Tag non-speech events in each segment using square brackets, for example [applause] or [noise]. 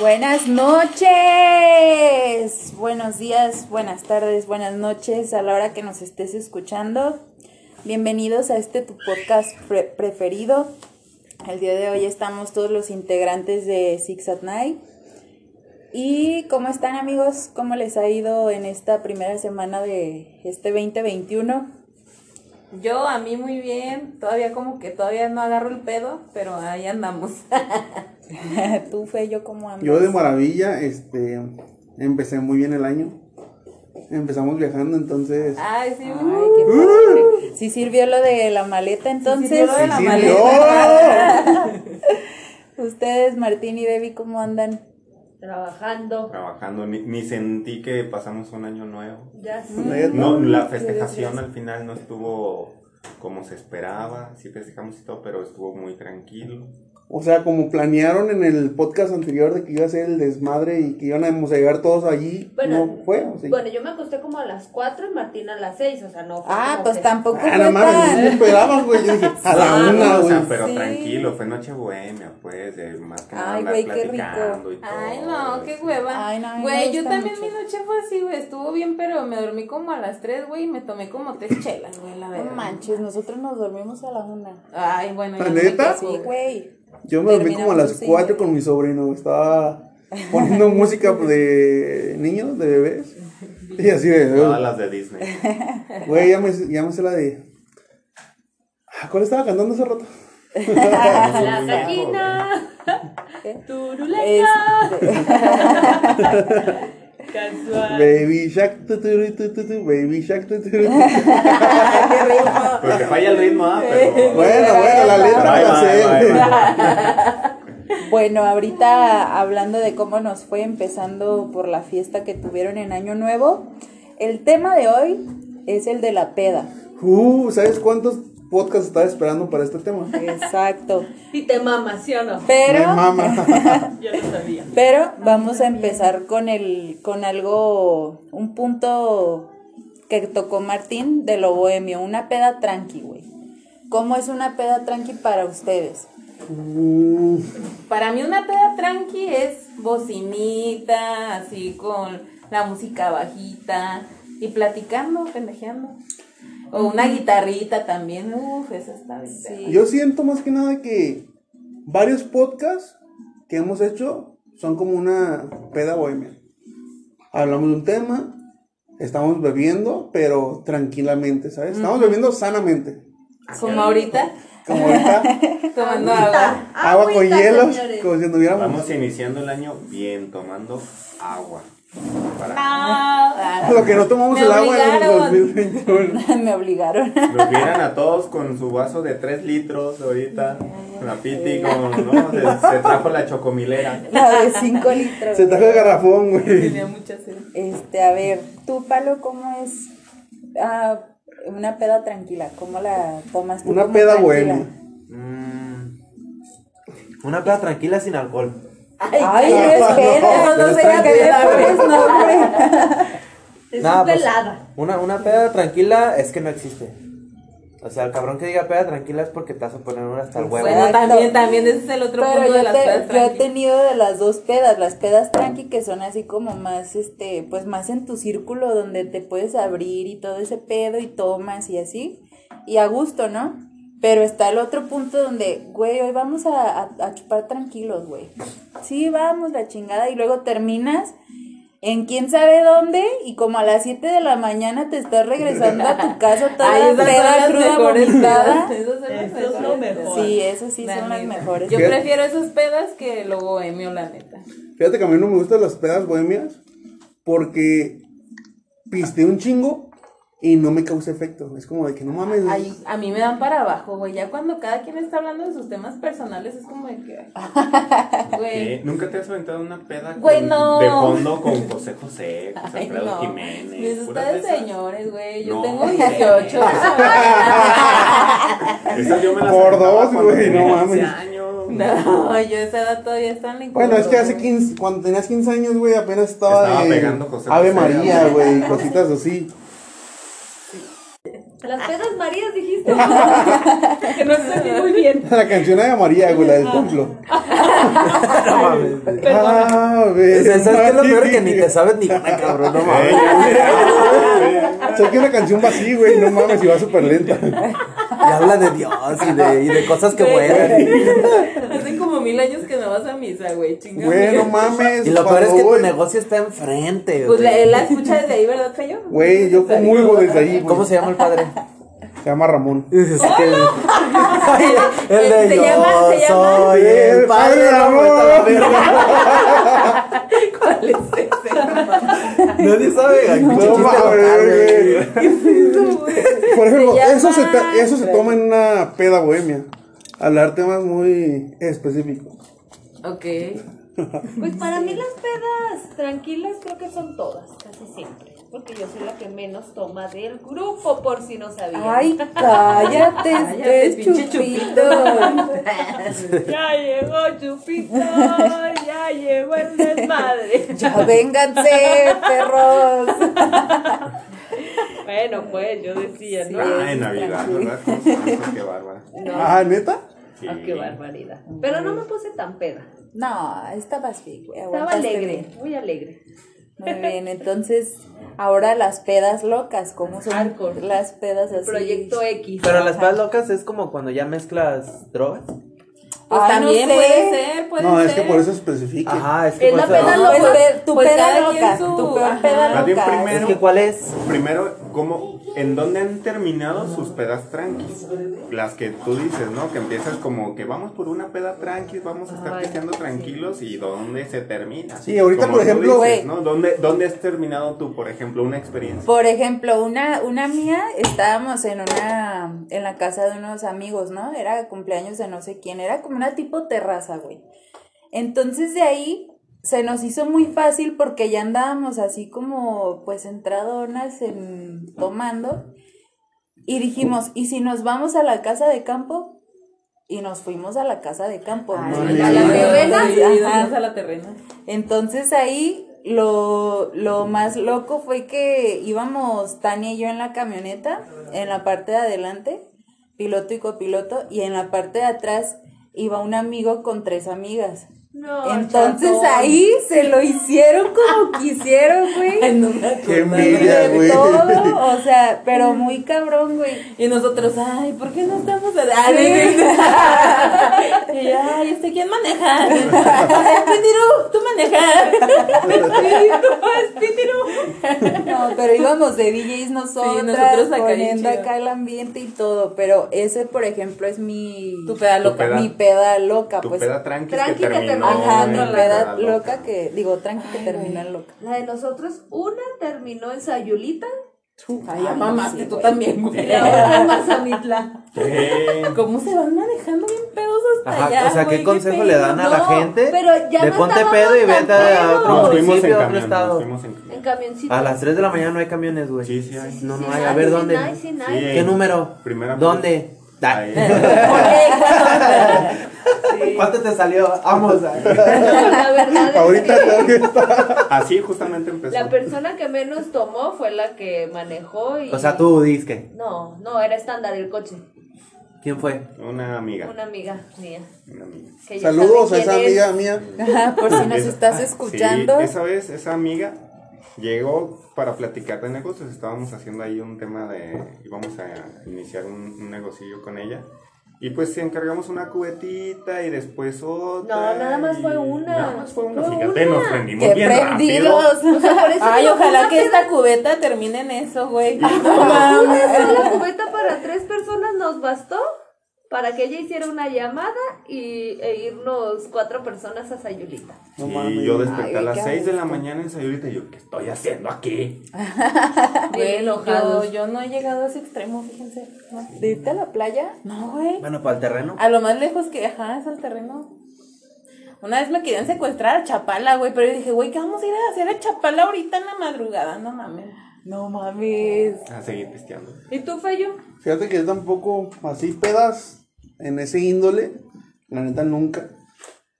Buenas noches, buenos días, buenas tardes, buenas noches a la hora que nos estés escuchando. Bienvenidos a este tu podcast pre- preferido. El día de hoy estamos todos los integrantes de Six at Night. ¿Y cómo están amigos? ¿Cómo les ha ido en esta primera semana de este 2021? Yo, a mí muy bien, todavía como que todavía no agarro el pedo, pero ahí andamos. [laughs] [laughs] Tú, Fe, yo como andas? Yo de maravilla, este, empecé muy bien el año. Empezamos viajando, entonces. Ay, sí, Ay, uh, qué padre. ¿Sí sirvió lo de la maleta entonces? sirvió lo de la Sí, maleta. [laughs] Ustedes, Martín y Debbie, ¿cómo andan? Trabajando. trabajando, ni, ni sentí que pasamos un año nuevo. Ya No, no. la festejación al final no estuvo como se esperaba, sí festejamos y todo, pero estuvo muy tranquilo. O sea, como planearon en el podcast anterior de que iba a ser el desmadre y que íbamos a llegar todos allí, Bueno, no fue, ¿o sí? Bueno, yo me acosté como a las 4 y Martín a las 6, o sea, no fue Ah, pues que- tampoco Ah, no mames, no esperabas, güey. Yo dije, [laughs] a la Ah, una, no, o sea, güey. pero Sí. tranquilo, fue noche bohemia, pues, de más que nada Ay, güey, qué rico. platicando y todo. Ay, no, qué hueva. Ay, no, Güey, yo también mucho. mi noche fue así, güey, estuvo bien, pero me dormí como a las 3, güey, y me tomé como tres chelas, güey, la No verdad. manches, nosotros nos dormimos a la una. Ay, bueno, ¿La no neta? Sí, güey. Yo me dormí como a las Terminamos así, 4 güey. con mi sobrino. Estaba poniendo [laughs] música de niños, de bebés. Y así de. Todas las de Disney. [laughs] Güey, ya me, ya me sé la de. Ah, ¿Cuál estaba cantando hace rato? [laughs] La gallina. Turuleta. Casual. Baby Shark, tu, tu, tu, tu, tu, Baby Shark, tu, tu, tu. [laughs] Qué rico. Pues te falla el ritmo, ah, pero... Bueno, bueno, la letra Bye, la bye. [laughs] Bueno, ahorita hablando de cómo nos fue empezando por la fiesta que tuvieron en Año Nuevo, el tema de hoy es el de la peda. Uh, ¿sabes cuántos podcasts estaba esperando para este tema? Exacto. Y te mamas, ¿sí o no? Pero Me mama. [laughs] Yo lo sabía. Pero vamos a empezar con el con algo un punto que tocó Martín de lo bohemio, una peda tranqui, güey. ¿Cómo es una peda tranqui para ustedes? Uh, Para mí una peda tranqui es bocinita, así con la música bajita y platicando, pendejeando. O una guitarrita también, uff, esa está bien. Sí. yo siento más que nada que varios podcasts que hemos hecho son como una peda bohemia. Hablamos de un tema, estamos bebiendo, pero tranquilamente, ¿sabes? Estamos bebiendo sanamente. Como ahorita, Como ahorita, [laughs] tomando agua. agua con señores. como si anduviéramos. Vamos iniciando el año bien, tomando agua. Para No, Lo que no tomamos Me el agua en el obligaron. 2021. [laughs] Me obligaron. Los vieran a todos con su vaso de 3 litros ahorita. La piti con, ¿no? Se, se trajo la chocomilera. La de 5 litros. Se trajo el garrafón, güey. tenía mucha sed. Este, a ver, tú, Palo, ¿cómo es ah, una peda tranquila? ¿Cómo la tomas tú? Una como peda tranquila? buena. Mm, una peda tranquila sin alcohol. Ay, no, espera, no, no, no sería está que bien. después, [laughs] no, hombre. Es Nah, pues, pelada. una, una peda tranquila es que no existe. O sea, el cabrón que diga peda tranquila es porque te vas a poner una hasta el huevo. Bueno, también, también ese es el otro Pero punto de yo, las te- pedas yo he tranqui. tenido de las dos pedas, las pedas tranqui que son así como más, este, pues más en tu círculo donde te puedes abrir y todo ese pedo y tomas y así, y a gusto, ¿no? Pero está el otro punto donde, güey, hoy vamos a, a, a chupar tranquilos, güey. Sí, vamos, la chingada, y luego terminas en quién sabe dónde y como a las 7 de la mañana te estás regresando a tu [laughs] casa toda Ay, esas son peda, las cruda, vomitada. esas son las Eso es lo mejores mejor. Sí, eso sí La son las mejores. Yo prefiero esas pedas que lo bohemio, la neta. Fíjate que a mí no me gustan las pedas bohemias porque piste un chingo y no me causa efecto. Es como de que no mames. Ay, a mí me dan para abajo, güey. Ya cuando cada quien está hablando de sus temas personales es como de que. [laughs] ¿Nunca te has aventado una peda con- Güey, no. de fondo con José José, [laughs] José Ay, Alfredo no. Jiménez? Está de esas? señores, güey. Yo No, tengo sí. 18. Esas yo me las Por dos, güey, no 15 mames. años. No, yo esa edad todavía están en Bueno, es que hace güey. 15, cuando tenías 15 años, güey, apenas estaba, Estaba de pegando José Ave José, María, güey, cositas así. Las [laughs] pedas Marías dijiste. que [laughs] no entendí muy bien. La canción de María, güey, la del templo. No mames. güey. Ah, sea, ¿Sabes qué es lo peor? Que ni güey. te sabes ni una, cabrón, no mames. Sea, que una canción va así, güey, no mames, y va súper lenta. Y habla de Dios y de, y de cosas que vuelan. Hace como mil años que no vas a misa, güey. Chinga. Güey, no mames. Y lo peor es que tu negocio está enfrente, Pues la, güey. él la escucha desde ahí, ¿verdad, Feyo? Güey, yo comulgo desde ahí, güey. ¿Cómo se llama el padre? Se llama Ramón. Es que el, [laughs] Ay, el de Se yo llama- se llama- soy el padre Ramón. [laughs] ¿Cuál es ese? [laughs] Nadie sabe. Ay, No. [laughs] Por ejemplo, Se eso se, eso se toma en una peda bohemia. Hablar temas muy específicos. Ok. [laughs] Pues para mí las pedas tranquilas creo que son todas, casi siempre. Porque yo soy la que menos toma del grupo, por si no sabían. Ay, cállate, [laughs] Cállate, este pinche chupito. Ya llegó Chupito, ya llegó el desmadre. Ya vénganse, perros. [laughs] Bueno, pues yo decía, ¿no? Ah, en Navidad, ¿verdad? Qué bárbara. Ah, ¿neta? Sí. Ah, qué barbaridad. Pero no me puse tan peda. No, estabas bien, güey. Estaba alegre, bien. muy alegre. Muy bien, entonces, ahora las pedas locas, ¿cómo son Hardcore. las pedas así? Proyecto X. Pero las pedas locas es como cuando ya mezclas drogas. Pues Ay, no también sé. puede ser, puede No, ser. es que por eso especifique. Ajá, es que Es la eso- peda No, loca. Pues, tu Pues peda loca, su- tu peor peda loca. primero- Es que cuál es. Primero, ¿cómo, ¿en dónde han terminado sus pedas tranquis? Las que tú dices, ¿no? Que empiezas como que vamos por una peda tranquis, vamos a estar pisteando tranquilos y ¿dónde se termina? Sí, ahorita, Como por ejemplo, dices, güey. ¿no? ¿Dónde, ¿Dónde has terminado tú, por ejemplo, una experiencia? Por ejemplo, una, una mía, estábamos en una, en la casa de unos amigos, ¿no? Era cumpleaños de no sé quién, era como una tipo terraza, güey. Entonces de ahí se nos hizo muy fácil porque ya andábamos así como, pues, entradonas en, tomando. Y dijimos, ¿y si nos vamos a la casa de campo? Y nos fuimos a la casa de campo. Ay, ¿no? Mames. a la terrena. A la terrena. Entonces ahí lo, lo más loco fue que íbamos Tania y yo en la camioneta, en la parte de adelante, piloto y copiloto, y en la parte de atrás iba un amigo con tres amigas. No, Entonces ahí se lo hicieron como [laughs] quisieron, güey. Ay, no me Qué envidia, güey. todo, o sea, pero muy cabrón, güey. Y nosotros, ay, ¿por qué no estamos a... Ay, [laughs] y yo, ay, este, ¿quién maneja? Espíritu, tú manejas. Espíritu. No, pero íbamos de DJs nosotras, nosotros acá poniendo acá el ambiente y todo, pero ese, por ejemplo, es mi... Tu peda loca. peda. Mi peda loca, Tu pues. peda tranqui Tranqui que que terminó. Ajá, mi la peda loca que, digo, tranqui que termina en loca. La de nosotros, una terminó en Sayulita Ay, ya mamaste sí, tú también, güey. y la otra en Mazamitla. ¿Cómo se van manejando bien pedos hasta Ajá, allá, o sea, ¿qué güey? consejo le dan a la No, gente? pero ya de no ponte pedo y vete a otro Nos fuimos en municipio, a otro nos estado. fuimos en. En camioncito. A las 3 de la mañana no hay camiones, güey. Sí, sí hay. No, Sí, no hay. A ver, sí ¿dónde? hay, sí hay. Sí, ¿Qué número? Primera ¿Dónde? [laughs] ¿Cuánto te salió? Vamos. La verdad es Ahorita que. Así justamente empezó. la persona que menos tomó fue la que manejó y... O sea, tú disque. No, no, era estándar el coche. ¿Quién fue? Una amiga. Una amiga mía. Una amiga. Saludos a esa amiga mía. [laughs] Por si nos estás ah, escuchando. Sí, esa vez, esa amiga llegó para platicar de negocios. Estábamos haciendo ahí un tema de. íbamos a iniciar un, un negocillo con ella. Y pues encargamos una cubetita y después otra. No, nada más y- fue una. Nada más fue una. Fíjate, una. nos prendimos ¡Qué bien rápido. prendidos! O sea, por eso Ay, ojalá que esta cubeta termine en eso, güey. [laughs] Una sola cubeta para tres personas nos bastó para que ella hiciera una llamada y, e irnos cuatro personas a Sayulita. No y mames. yo desperté Ay, a las 6 de la mañana en Sayulita y yo, ¿qué estoy haciendo aquí? [laughs] Güey, yo, enojados. yo no he llegado a ese extremo, fíjense. No, ¿De irte a la playa? No, güey. Bueno, para el terreno. A lo más lejos que, ajá, es el terreno. Una vez me querían secuestrar a Chapala, güey, pero yo dije, güey, ¿qué vamos a ir a hacer a Chapala ahorita en la madrugada? No mames. No mames. A seguir pisteando. ¿Y tú, Feyo? Fíjate que yo tampoco, así pedas en ese índole, la neta nunca.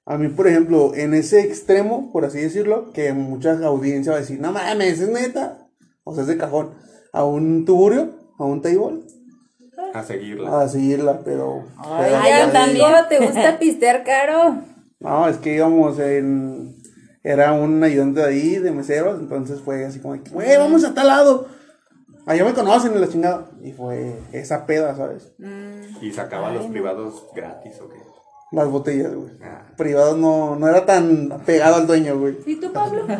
A mí, por ejemplo, en ese extremo, por así decirlo, que mucha audiencia va a decir, no mames, es neta, o sea, es de cajón. A un tuburio, a un table A seguirla. a seguirla, pero... Ay, pero- también te gusta [laughs] pistear caro. No, es que íbamos en... Era un ayudante de ahí, de meseros, entonces fue así como, que, güey, vamos a tal lado. Allá me conocen en la chingada. Y fue esa peda, ¿sabes? Y sacaba los privados gratis, ¿o qué? Las botellas, güey. Ah. Privados no, no era tan pegado al dueño, güey. ¿Y tú, Pablo? [laughs]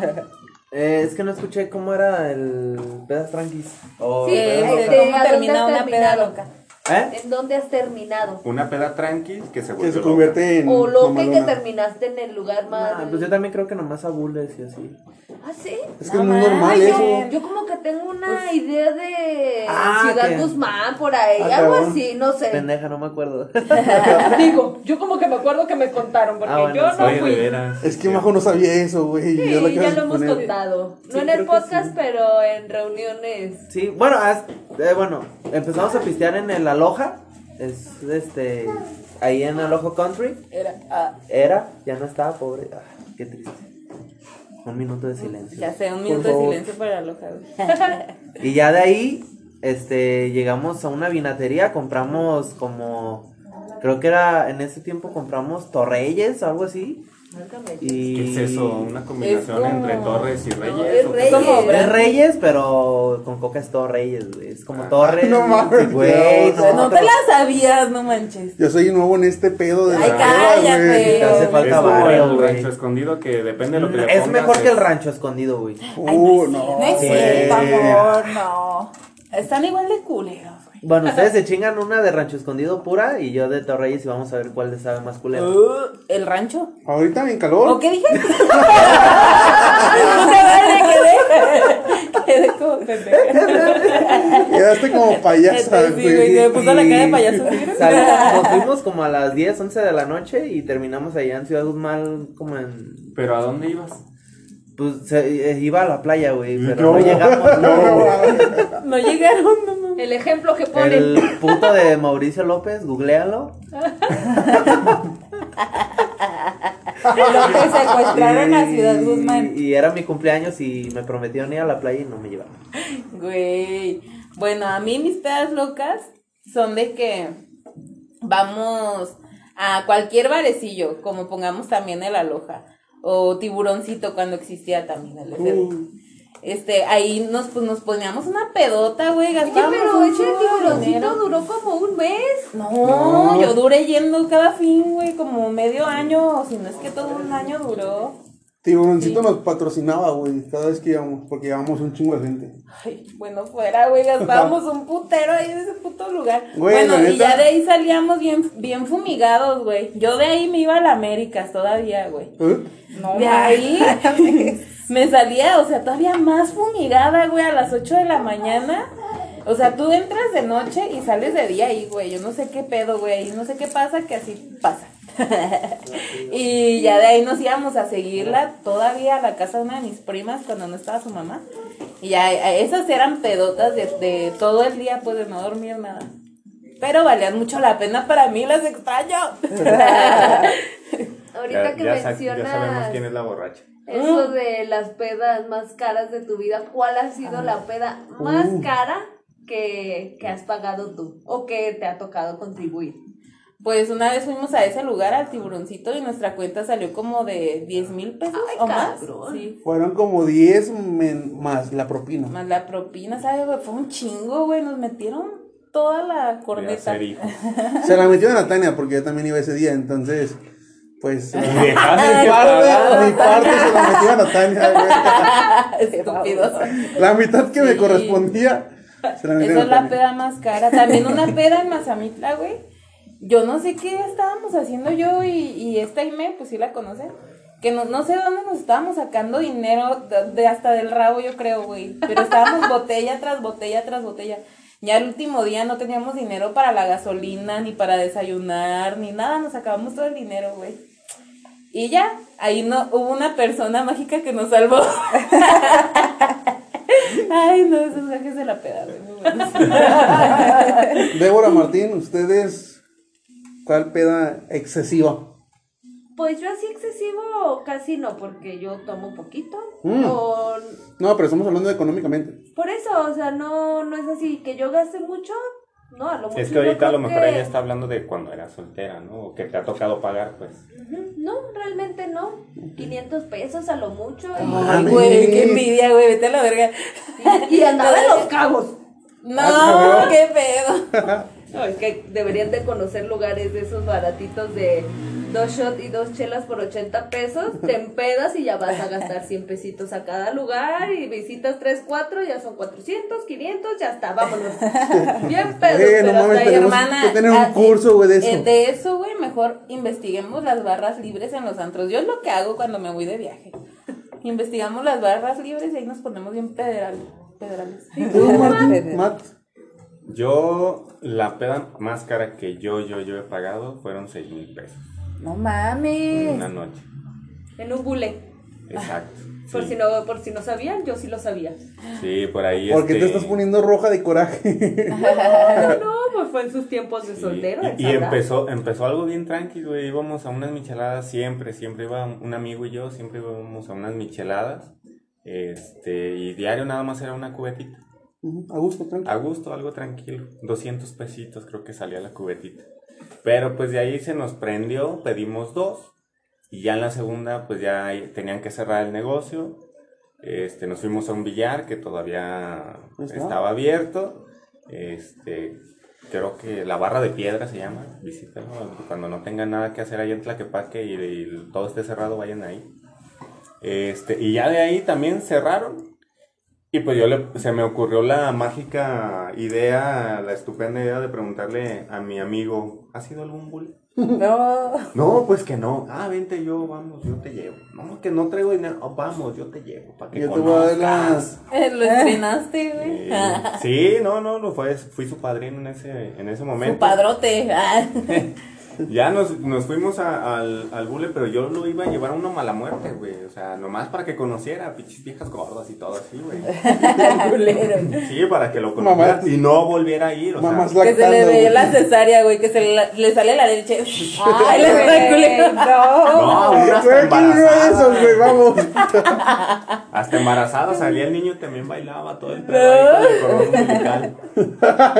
Eh, es que no escuché cómo era el pedas tranquis. Sí, pedas de- ¿Cómo ¿a dónde termina has una peda loca? ¿Eh? ¿En dónde has terminado? Una peda tranqui que se Que vuelve se loca. convierte en... O lo que, que terminaste en el lugar más. Ah, pues yo también creo que nomás a bules y así. ¿Ah, sí? Es que es muy normal mames. eso. Yo como que tengo una idea de Ah, Ciudad que- Guzmán por ahí, Ah, algo así, no sé. Pendeja, no me acuerdo. [laughs] Digo, yo como que me acuerdo que me contaron, porque Ah, bueno, yo no Oye, de fui. veras. Es que Majo no sabía eso, güey. Sí, yo ya lo hemos poner. contado. No Sí, en el podcast, sí. pero en reuniones. Sí, bueno, haz- eh, bueno, empezamos a pistear en el Aloha. Es este. Ahí en Aloha Country. Era, ah, Era, ya no estaba, pobre. Ah, qué triste. Un minuto de silencio. ya sé, un minuto de silencio para güey. [laughs] Y ya de ahí, este, llegamos a una vinatería, compramos como, creo que era, en ese tiempo compramos Torreyes o algo así. Y... ¿Qué es eso? ¿Una combinación Es como- entre Torres y Reyes? es ¿o qué? Reyes. Como Es Reyes, pero con coca es todo Reyes, güey. Es como Torres. [laughs] no mames, güey. no, No te la sabías, no manches. Yo soy nuevo en este pedo de Ay, la cállate. Te hace Es falta como barrio, el güey. rancho escondido que depende de lo que le Es pongas, mejor que el es- rancho escondido, güey. Uh, no, No es güey. cierto, amor, no. Están igual de culeros. Bueno, [laughs] ustedes se chingan una de rancho escondido pura y yo de Torreyes y vamos a ver cuál les sabe más culero. Uh, ¿El rancho? Ahorita en calor. ¿O qué dije? [laughs] [laughs] quedé. Quedé como. Quedaste como payasa, Sí, güey, güey. se me puso la cara de payaso. ¿sí? Nos fuimos como a las 10, 11 de la noche y terminamos allá en Ciudad Guzmán como en... ¿Pero a dónde ibas? Pues se, eh, iba a la playa, güey, pero No. no, llegamos. No, no, no, güey. No llegaron, no. El ejemplo que ponen. El puto de Mauricio López, googlealo. [laughs] Lo que secuestraron a Ciudad Y- Guzmán. Y era mi cumpleaños y me prometieron ir a la playa y no me llevaron. Güey. Bueno, a mí mis pedas locas son de que vamos a cualquier barecillo, como pongamos también el aloja. O tiburoncito cuando existía también el. Uh. Este, ahí nos, pues, nos poníamos una pedota, güey, Oye, gastábamos pero un ese tiburoncito duró como un mes. No, yo duré yendo cada fin, güey, como medio año, o si no es que todo un año duró. Tiburoncito nos patrocinaba, güey, cada vez que íbamos, porque llevábamos un chingo de gente. Ay, bueno, fuera, güey, gastábamos [laughs] un putero ahí en ese puto lugar. Güey, bueno, y ya de ahí salíamos bien, bien fumigados, güey. Yo de ahí me iba a la Américas todavía, güey. ¿Eh? No, de ahí [laughs] me salía, o sea, todavía más fumigada, güey, a las 8 de la mañana. O sea, tú entras de noche y sales de día ahí, güey. Yo no sé qué pedo, güey. No sé qué pasa, que así pasa. [laughs] y ya de ahí nos íbamos a seguirla todavía a la casa de una de mis primas cuando no estaba su mamá. Y ya esas eran pedotas de, de todo el día, pues de no dormir nada. Pero valían mucho la pena para mí, las extraño. [laughs] [laughs] Ahorita Ya, que ya mencionas ya sabemos quién es la borracha. Eso de las pedas más caras de tu vida, ¿cuál ha sido la peda más Uh. cara que, que has pagado tú o que te ha tocado contribuir? Pues una vez fuimos a ese lugar, al tiburoncito, y nuestra cuenta salió como de 10 mil pesos Ay, o más. cabrón. Sí. Fueron como 10 men- más la propina. Más la propina, ¿sabes, güey? Fue un chingo, güey. Nos metieron toda la corneta. [laughs] Se la metió a Tania porque yo también iba ese día, entonces, pues. [laughs] mi de [laughs] parte, mi parte se la metió a Tania, [laughs] Estúpido. güey. La mitad que me correspondía, se la metió Esa es la peda más cara. También una peda en Mazamitla, güey. Yo no sé qué estábamos haciendo yo y, y esta Ime, pues sí la conoce. Que no, no sé dónde nos estábamos sacando dinero de, de hasta del rabo, yo creo, güey. Pero estábamos botella tras botella tras botella. Ya el último día no teníamos dinero para la gasolina, ni para desayunar, ni nada. Nos acabamos todo el dinero, güey. Y ya, ahí no hubo una persona mágica que nos salvó. [laughs] Ay, no, esos viajes de la peda, güey. muy buenos. [laughs] Débora Martín, ustedes, ¿cuál peda excesiva? Pues yo así excesivo casi no, porque yo tomo poquito. Mm. O No, pero estamos hablando económicamente. por eso, o sea, no, no es así que yo gaste mucho. No, a lo mucho Es que ahorita a lo mejor que- ella está hablando de cuando era soltera, ¿no? O que te ha tocado pagar, pues. No, realmente no. 500 pesos a lo mucho. y- Ay, Mames. güey, qué envidia, güey, vete a la verga. Y andaba en los cabos. No, Ah, qué pedo. [laughs] No, es que deberían de conocer lugares de esos baratitos de dos shots y dos chelas por 80 pesos. Te [laughs] empedas y ya vas a gastar 100 pesitos a cada lugar. Y visitas 3, 4, ya son 400, 500, ya está, vámonos. [laughs] Bien pedos. Eh, pero no mames, hasta ahí, tenemos hermana, que tener un así, curso, güey, de eso. eh, de eso, güey, mejor investiguemos las barras libres en los antros. Yo es lo que hago cuando me voy de viaje. Investigamos las barras libres y ahí nos ponemos bien federal, federales. ¿Tú, Martín? Matt? Yo, la peda más cara que yo, yo, yo he pagado fueron 6 mil pesos. No en mames. Una noche. En un bule. Exacto. [laughs] Por, Sí, si no, por si no sabían, yo sí lo sabía. Sí, por ahí. ¿Por qué te este, estás poniendo roja de coraje? [laughs] No, no, pues fue en sus tiempos de Sí, soltero. Y, empezó, empezó algo bien tranquilo, güey. Íbamos a unas micheladas siempre, siempre iba un amigo y yo, siempre íbamos a unas micheladas. Este, y diario nada más era una cubetita. A gusto, A tranquilo. gusto, algo tranquilo. 200 pesitos creo que salía la cubetita. Pero pues de ahí se nos prendió, pedimos dos. Y ya en la segunda, pues ya tenían que cerrar el negocio. Este, nos fuimos a un billar que todavía estaba abierto. Este, creo que la barra de piedra se llama. Visítenlo. Cuando no tengan nada que hacer ahí en Tlaquepaque y, y todo esté cerrado, vayan ahí. Este, y ya de ahí también cerraron. Y pues yo le, se me ocurrió la mágica idea, la estupenda idea de preguntarle a mi amigo, ¿has ido a algún bully? [laughs] No. No, pues que no. Ah, vente yo, vamos, yo te llevo. No, que no traigo dinero. Oh, vamos, yo te llevo, para que Yo te voy a dar conozcas. las... Eh, Lo [laughs] estrenaste, güey. Eh, sí, no, no, lo fue, fui su padrino en ese, en ese momento. Su padrote. [laughs] Ya nos, nos fuimos a- al, al bule, pero yo lo iba a llevar a una mala muerte, güey. O sea, nomás para que conociera, pinches viejas gordas y todo así, güey. [laughs] Sí, para que lo conociera Mamá. y no volviera a ir, o Mamás sea. Que se le veía la cesárea, güey, que se le, le sale la leche. [laughs] Ay, le está culero. No, [laughs] uno hasta Güey, ¿quién vio embarazada. güey? Vamos. Hasta embarazada salía el niño también bailaba todo el pedo con el cordón umbilical.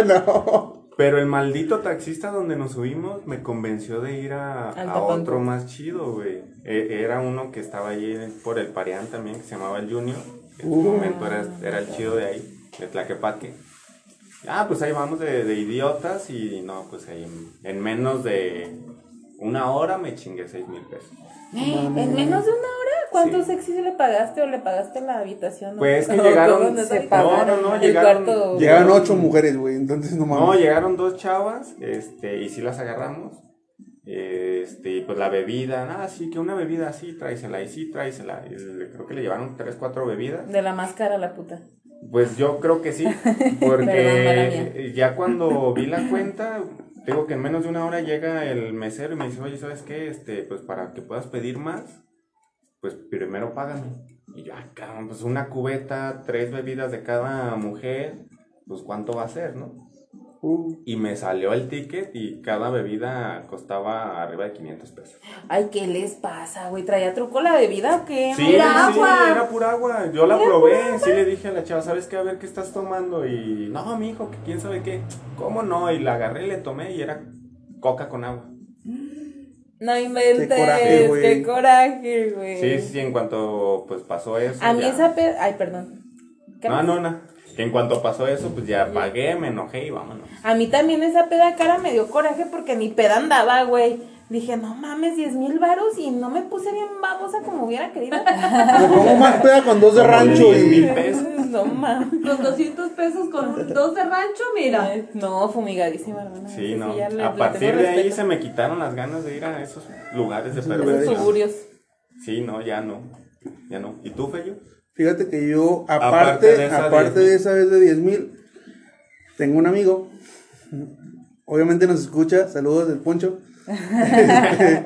no. Pero el maldito taxista donde nos subimos me convenció de ir a, a otro más chido, güey. E- era uno que estaba ahí por el Parián también, que se llamaba el Junior. En su momento era, era el chido de ahí, de Tlaquepaque. Ah, pues ahí vamos de, de idiotas y no, pues ahí en, en menos de una hora me chingué seis mil pesos. ¿En menos de una hora? ¿Cuántos Sí. sexys le pagaste o le pagaste la habitación? Pues que [laughs] ¿O llegaron- Se no pagaron. No, no, no, el llegaron- cuarto. Llegaron ocho mujeres, güey. Entonces no mames. No, llegaron dos chavas, este, y sí las agarramos. Este, y pues la bebida, nada, sí, que una bebida así, tráesela, y sí, tráesela. Y le- creo que le llevaron tres, cuatro bebidas. De la máscara la puta. Pues yo creo que sí, [laughs] porque ya cuando vi la cuenta, digo que en menos de una hora llega el mesero y me dice, oye, ¿sabes qué? Este, pues para que puedas pedir más, pues primero págame. Y yo, ah, cabrón, pues una cubeta, tres bebidas de cada mujer, pues cuánto va a ser, ¿no? Uh, Y me salió el ticket y cada bebida costaba arriba de 500 pesos. Ay, ¿qué les pasa, güey? ¿Traía truco la bebida o qué? Sí, Era sí, agua. era pura agua. Yo la probé, sí le dije a la chava, ¿sabes qué? A ver qué estás tomando. Y no, mi hijo, que quién sabe qué. ¿Cómo no? Y la agarré y le tomé y era coca con agua. No inventes. Qué coraje, güey. Qué coraje, güey. Sí, sí, en cuanto pues pasó eso. A mí ya- esa pe... Ay, perdón. ¿Qué No, no, no. Que en cuanto pasó eso, pues ya pagué, me enojé y vámonos. A mí también esa peda cara me dio coraje porque ni peda andaba, güey. Dije, no mames, 10 mil varos y no me puse bien babosa como hubiera querido. [laughs] pongo más peda con dos de rancho 10 mil y. pesos. no mames. Con 200 pesos con dos de rancho, mira. No, fumigadísima, hermana. Sí, no. le- A partir de ahí se me quitaron las ganas de ir a esos lugares de perversión. suburios. Sí, no, ya no. Ya no. ¿Y tú, Feyo? Fíjate que yo, Aparte aparte, de esa aparte 10,000. de esa vez de 10 mil, tengo un amigo. Obviamente nos escucha. Saludos del Poncho. [laughs]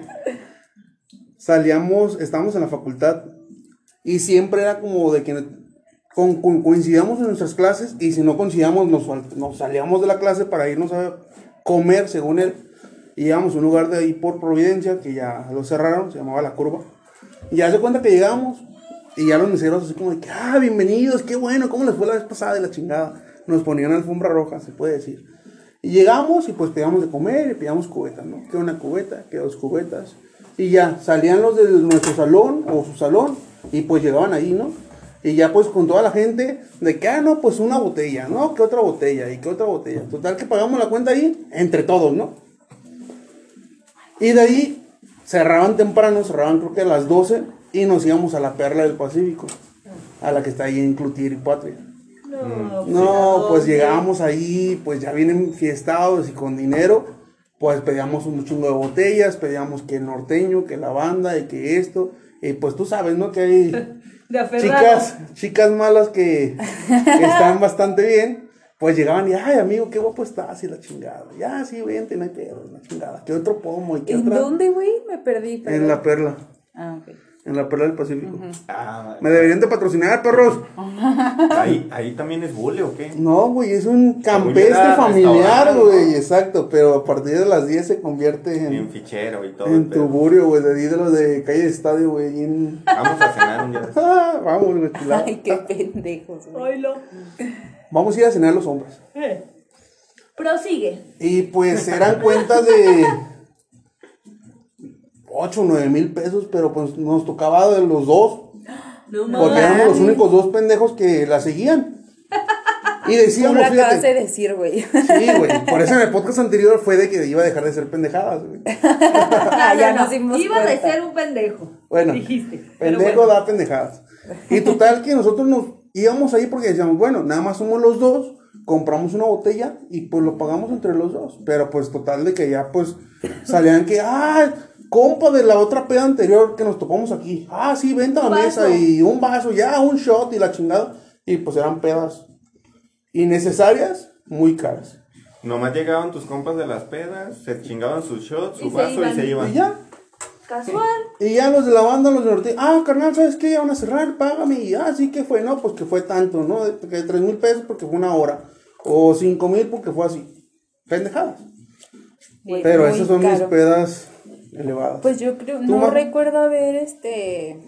Salíamos, estábamos en la facultad y siempre era como de que con- con- coincidíamos en nuestras clases y si no coincidíamos nos, nos salíamos de la clase para irnos a comer, según él. Y llegamos a un lugar de ahí por Providencia, que ya lo cerraron, se llamaba La Curva. Y ya se cuenta que llegamos, y ya los meseros así como de que, ah, bienvenidos, qué bueno, ¿cómo les fue la vez pasada de la chingada? Nos ponían alfombra roja, se puede decir. Y llegamos y pues pedíamos de comer y pedíamos cubetas, ¿no? Que una cubeta, que dos cubetas. Y ya, salían los de nuestro salón o su salón y pues llegaban ahí, ¿no? Y ya pues con toda la gente de que, ah, no, pues una botella, ¿no? Que otra botella y que otra botella. Total que pagamos la cuenta ahí entre todos, ¿no? Y de ahí cerraban temprano, cerraban creo que a las 12 y nos íbamos a la Perla del Pacífico, a la que está ahí en Cloutier y Patria. No, No, pues llegábamos ahí, pues ya vienen fiestados y con dinero, pues pedíamos un chingo de botellas, pedíamos que el norteño, que la banda y que esto, y pues tú sabes, ¿no? Que hay [laughs] chicas, chicas malas que, que están bastante bien, pues llegaban y, ay, amigo, qué guapo estás y la chingada. Ya, sí, vente, no hay pedo, la chingada. ¿Qué otro pomo y qué ¿En otra? dónde, güey? Me perdí. En la perla, Ah, ok. En la perla del Pacífico. Ah, Me deberían de patrocinar, perros. [laughs] ahí, ahí también es bule o qué? No, güey, es un campestre familiar, güey, ¿no? exacto, pero a partir de las 10 se convierte En en, fichero y todo. en pedo. tuburio, güey, de ahí de los de calle de estadio, güey, en... Vamos a cenar un día. [laughs] Ah, vamos, güey. Ay, qué pendejos, güey. Vamos a ir a cenar los hombres. Eh. Prosigue. Y pues eran cuentas de 8 o 9 mil pesos, pero pues nos tocaba de los dos, No porque éramos los únicos dos pendejos que la seguían. Y decíamos, lo acabas de decir, güey. sí, güey, por eso en el podcast anterior fue de que iba a dejar de ser pendejadas, güey. [laughs] Ah, ya nos dimos Ibas a cuenta. ser un pendejo. Bueno, Dijiste. pendejo bueno. da pendejadas. Y total que nosotros nos íbamos ahí porque decíamos, bueno, nada más somos los dos, compramos una botella y pues lo pagamos entre los dos. Pero pues total de que ya pues salían que, ah, compa de la otra peda anterior que nos topamos aquí. Ah, sí, venta a la mesa y un vaso, ya, un shot y la chingada. Y pues eran pedas innecesarias, muy caras. Nomás llegaban tus compas de las pedas, se chingaban sus shots, su Y se vaso y se iban. Y ya. Casual. Y ya los de la banda, los de norte, ah, carnal, ¿sabes qué? Ya van a cerrar, págame. Y ah, sí, que fue? No, pues que fue tanto, ¿no? De, que tres mil pesos porque fue una hora. O cinco mil porque fue así. Pendejadas. Güey, Pero muy esas son mis pedas elevadas. Pues yo creo, ¿Tú, no recuerdo haber este.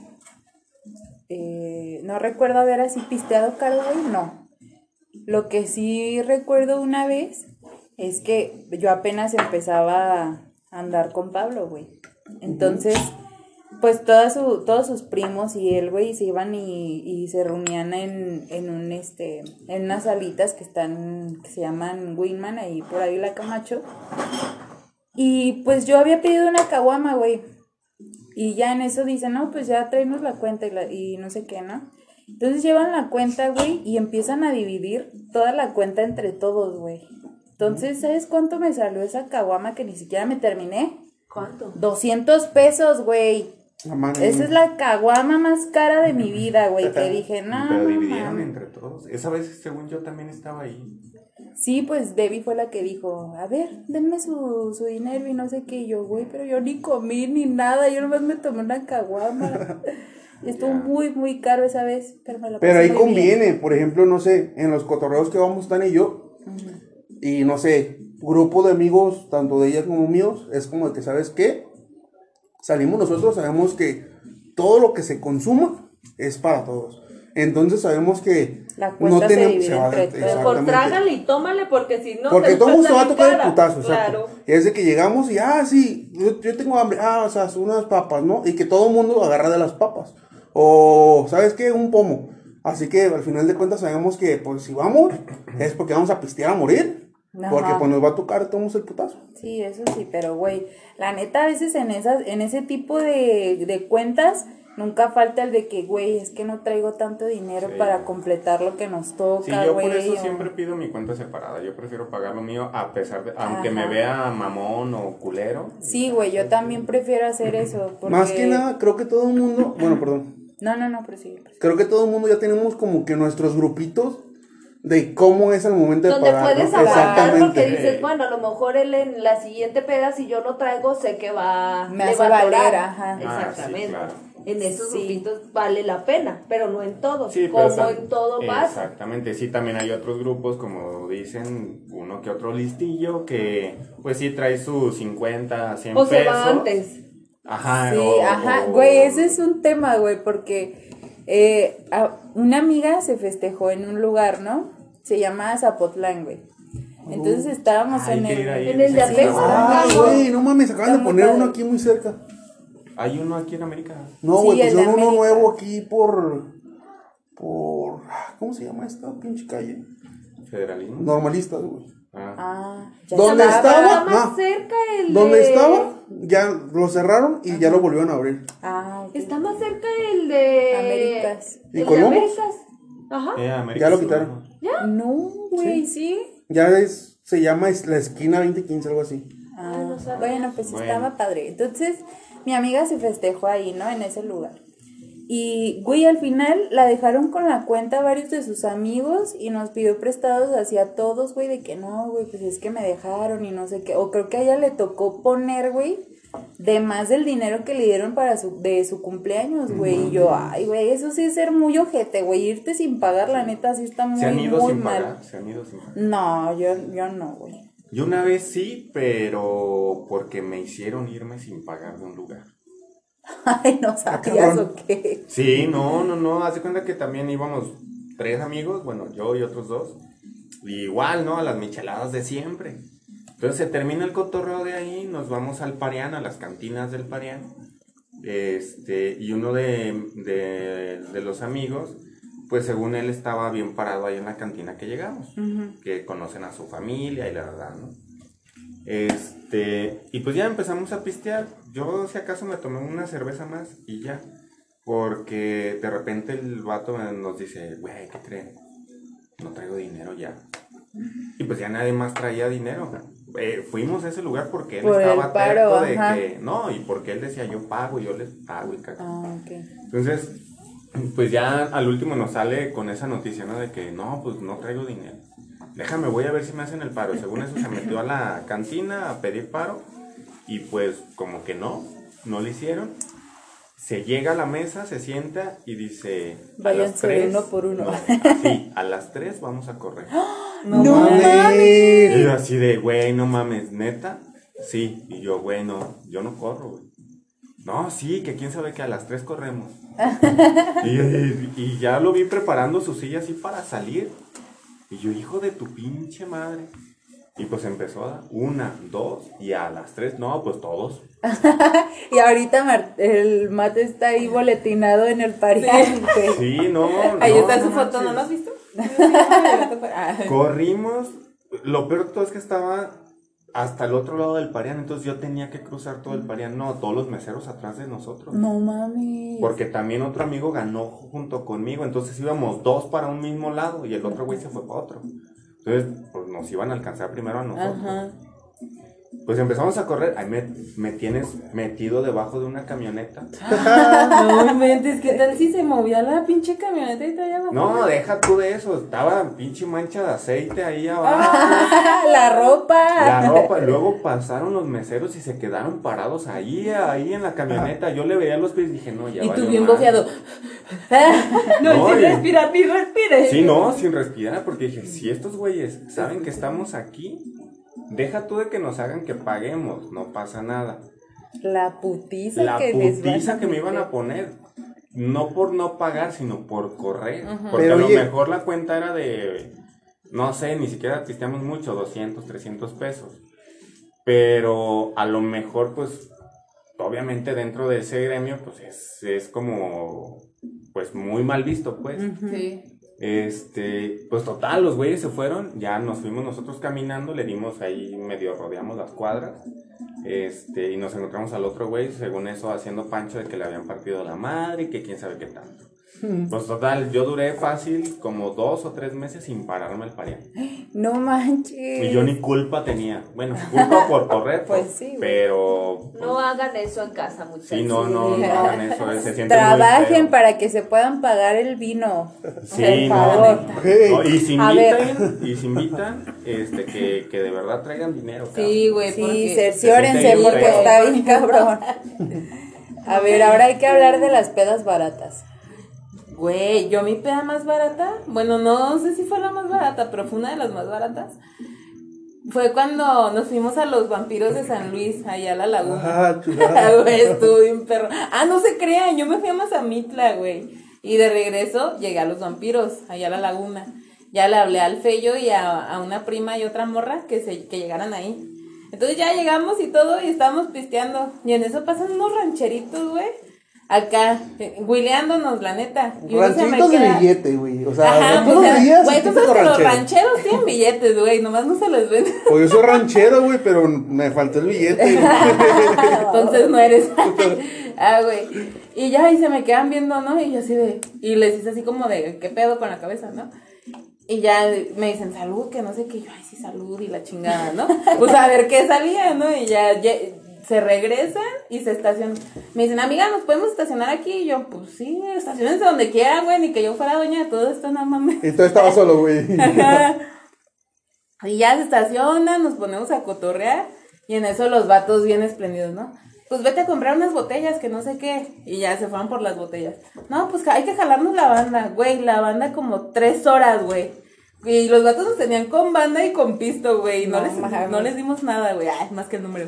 eh, no recuerdo haber así pisteado güey, no. Lo que sí recuerdo una vez es que yo apenas empezaba a andar con Pablo, güey. Entonces, pues toda su, todos sus primos y él, güey, se iban y, y se reunían en, en un este, en unas salitas que están, que se llaman Winman, ahí por ahí la Camacho. Y pues yo había pedido una caguama, güey. Y ya en eso dicen, no, pues ya traemos la cuenta y, la- y no sé qué, ¿no? Entonces llevan la cuenta, güey, y empiezan a dividir toda la cuenta entre todos, güey. Entonces, ¿sabes cuánto me salió esa caguama que ni siquiera me terminé? ¿Cuánto? 200 pesos, güey. Esa es la caguama más cara de mi vida, güey. Que dije, no. Pero dividieron mames". entre todos. Esa vez, según yo, también estaba ahí. Sí, pues Debbie fue la que dijo, a ver, denme su, su dinero y no sé qué. Y yo, güey, pero yo ni comí ni nada, yo nomás me tomé una caguama. [laughs] Estuvo muy, muy caro esa vez, pero me la Pero ahí muy bien. conviene, por ejemplo, no sé, en los cotorreos que vamos Tania y yo, y no sé, grupo de amigos, tanto de ellas como míos, es como de que, ¿sabes qué? Salimos nosotros, sabemos que todo lo que se consuma es para todos. Entonces sabemos que La cuenta se divide va a- entre exactamente. trágale y tómale porque si no. Porque todo mundo se va a tocar el putazo, exacto. Claro. Y es de que llegamos y, ah, sí, yo, yo tengo hambre, ah, o sea, unas papas, ¿no? Y que todo el mundo agarra de las papas. O, ¿sabes qué? Un pomo. Así que al final de cuentas sabemos que, pues, si vamos, es porque vamos a pistear a morir. Ajá. Porque pues nos va a tocar, tomamos el putazo. Sí, eso sí, pero güey, la neta a veces en esas, en ese tipo de, de cuentas, nunca falta el de que, güey, es que no traigo tanto dinero Sí. para completar lo que nos Sí, toca, yo güey. por eso o- siempre pido mi cuenta separada. Yo prefiero pagar lo mío a pesar de, aunque me Ajá. vea mamón o culero. Sí, güey, yo también prefiero hacer eso. Porque... Más que nada, creo que todo el mundo, bueno, perdón, No, no, no, pero sí. creo que todo el mundo ya tenemos como que nuestros grupitos de cómo es el momento de Donde pagar. puedes ¿no? aguantar porque dices, bueno, a lo mejor él en la siguiente peda, si yo no traigo, sé que va Me le hace va a valer, ajá. Ah, sí, Exactamente. claro. En esos Sí. grupitos vale la pena, pero no en todos. Sí, como en todo pasa. Exactamente, sí, también hay otros grupos, como dicen, uno que otro listillo, que pues sí trae sus 50, 100 O se pesos. va antes. Ajá, Sí, o- ajá, o- güey, ese es un tema, güey, porque eh, a- una amiga se festejó en un lugar, ¿no? Se llama Zapotlán, güey. Entonces estábamos Ay, en el... ir ahí, en el de Ah, güey, no mames, acaban de poner padre. uno aquí muy cerca. Hay uno aquí en América. No, Sí, güey, el de pusieron uno nuevo aquí por. por. ¿Cómo se llama esta pinche calle? Federalismo. Normalistas, güey. Ah. Ah, ya ¿Dónde estaba. más No. cerca el Donde de... estaba, ya lo cerraron y ya lo volvieron a abrir. Ah, ok. Está más cerca el de... Américas. ¿Y el de Colomos? Américas. Ajá. Eh, América Ya lo quitaron. ¿no? No, güey, sí. Ya es, se llama es la esquina 2015, algo así. Ah, no sabía. bueno, pues Bueno. estaba padre. Entonces, mi amiga se festejó ahí, ¿no? En ese lugar. Y, güey, al final la dejaron con la cuenta varios de sus amigos y nos pidió prestados hacia todos, güey, de que no, güey, pues es que me dejaron y no sé qué. O creo que a ella le tocó poner, güey, de más del dinero que le dieron para su, de su cumpleaños, güey. Y yo, ay, güey, eso sí es ser muy ojete, güey. Irte sin pagar, la neta, sí está muy, Se han ido muy sin mal. pagar. Se han ido sin pagar. No, yo, yo no, güey. Yo una vez sí, pero porque me hicieron irme sin pagar de un lugar. [laughs] Ay, no sabías cabrón. o qué. Sí, no, no, no. Hace cuenta que también íbamos tres amigos, bueno, yo y otros dos. Y igual, ¿no? A las micheladas de siempre. Entonces se termina el cotorreo de ahí, nos vamos al Parián, a las cantinas del Parián. Este, y uno de, de, de los amigos, pues según él estaba bien parado ahí en la cantina que llegamos. Que conocen a su familia y la verdad, ¿no? Este, y pues ya empezamos a pistear. Yo, si acaso, me tomé una cerveza más y ya. Porque de repente el vato nos dice, güey, ¿qué creen? No traigo dinero ya. Y pues ya nadie más traía dinero. Eh, fuimos a ese lugar porque él Por estaba paro, de ajá. que, no, y porque él decía, yo pago, yo les pago y caca. Ah, ok. Entonces, pues ya al último nos sale con esa noticia, ¿no? De que no, pues no traigo dinero. Déjame, voy a ver si me hacen el paro. Según eso se metió a la cantina a pedir paro y pues como que no, no le hicieron. Se llega a la mesa, se sienta y dice... tres- uno por uno. no, [laughs] así, a las tres vamos a correr. No, Y mames. yo así de, güey, no mames, neta. Sí, y yo, güey, no, yo no corro, güey. No, sí, que quién sabe que a las tres corremos. [laughs] y, y- y ya lo vi preparando su silla así para salir. Y yo, hijo de tu pinche madre. Y pues empezó a dar una, dos, y a las tres, no, pues todos. [laughs] Y ahorita Mar- el mate está ahí boletinado en el pariente. Sí, no. [laughs] Ahí no, está su no foto, ¿no lo has visto? Ah. Corrimos. Lo peor de todo es que estaba hasta el otro lado del Parián, entonces yo tenía que cruzar todo el Parián. No, todos los meseros atrás de nosotros. No mami. Porque también otro amigo ganó junto conmigo, entonces íbamos dos para un mismo lado y el otro güey se fue para otro. Entonces, pues nos iban a alcanzar primero a nosotros. Ajá. Pues empezamos a correr. Ahí me, me tienes metido debajo de una camioneta. No [laughs] inventes, ¿qué tal si se movía la pinche camioneta y traía abajo? No, deja tú de eso. Estaba pinche mancha de aceite ahí abajo. Ah, la ropa. La ropa, luego pasaron los meseros y se quedaron parados ahí, ahí en la camioneta. Yo le veía los pies y dije, no, ya Y tú bien boceado. [laughs] No, No, sin y- respirar, ni respires. Sí, no, sin respirar, porque dije, si estos güeyes saben que estamos aquí, deja tú de que nos hagan que paguemos, no pasa nada. La putiza La que putiza a que me iban a poner, no por no pagar, sino por correr. Porque Pero a lo oye- mejor la cuenta era de, no sé, ni siquiera pisteamos mucho, 200, 300 pesos. Pero a lo mejor, pues, obviamente dentro de ese gremio, pues es, es como, pues muy mal visto, pues. Sí. Este, pues total, los güeyes se fueron, ya nos fuimos nosotros caminando, le dimos ahí, medio rodeamos las cuadras, este, y nos encontramos al otro güey, según eso, haciendo pancho de que le habían partido la madre y que quién sabe qué tanto. Pues total, yo duré fácil como dos o tres meses sin pararme el parián. No manches. Y yo ni culpa tenía. Bueno, culpa por correr, [laughs] Pues pues, sí, güey. pero... No hagan eso en casa, muchachos. Sí, no, no, no hagan eso, eh, se siente muy Trabajen para que se puedan pagar el vino. Sí, por no, favor. Hey. no, y si invitan, y si invitan, este, que, que de verdad traigan dinero. Sí, güey, Sí, cerciórense porque está bien cabrón. A ver, ahora hay que hablar de las pedas baratas. Güey, yo mi peda más barata, bueno, no sé si fue la más barata, pero fue una de las más baratas. Fue cuando nos fuimos a los vampiros de San Luis, allá a la laguna. Ah. [laughs] Güey, estuvo bien perro. Ah, no se crean, yo me fui a Mazamitla, güey. Y de regreso llegué a los vampiros, allá a la laguna. Ya le hablé al Fello y a, a una prima y otra morra que, se, que llegaran ahí. Entonces ya llegamos y todo y estábamos pisteando. Y en eso pasan unos rancheritos, güey. Acá, eh, huileándonos, la neta. Ranchitos de billete, güey. O sea, Ajá, tú los veías güey, tú sabes que los ranchero. rancheros tienen billetes, güey, nomás no se les ven. Pues yo soy [laughs] ranchero, güey, pero me faltó el billete. [laughs] Entonces no eres. [laughs] ah, güey. Y ya, y se me quedan viendo, ¿no? Y yo así de. Y les hice así como de, ¿qué pedo con la cabeza, no? Y ya me dicen, salud, que no sé qué. Yo, ay, sí, salud, y la chingada, ¿no? Pues a ver qué salía, ¿no? Y ya, ya se regresan y se estacionan. Me dicen, amiga, ¿nos podemos estacionar aquí? Y yo, pues sí, estacionense donde quieran, güey, ni que yo fuera dueña de todo esto, no mames. Entonces estaba solo, güey. Ajá. Y ya se estacionan, nos ponemos a cotorrear y en eso los vatos bien espléndidos, ¿no? Pues vete a comprar unas botellas que no sé qué. Y ya se fueron por las botellas. No, pues hay que jalarnos la banda, güey. La banda como tres horas, güey. Y los vatos nos tenían con banda y con pisto, güey. y No, No les, mames. no les dimos nada, güey. Ay, más que el número.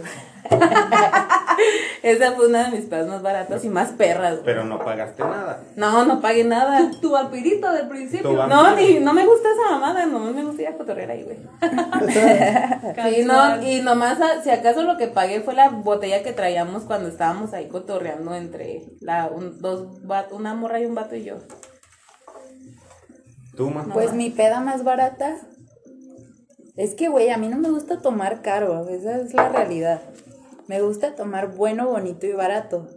[laughs] Esa fue una de mis pedas más baratas y más perras, güey. Pero no pagaste nada. No, no pagué nada. Tu vampirito del principio. No, ni, no me gusta esa mamada, nomás me gusta ir a cotorrear ahí, güey. [laughs] Sí, no, y nomás, a- si acaso lo que pagué fue la botella que traíamos cuando estábamos ahí cotorreando entre la, un- dos, una morra y un vato y yo. Tú, más Pues mi peda más barata. Es que, güey, a mí no me gusta tomar caro, esa es la realidad. Me gusta tomar bueno, bonito y barato.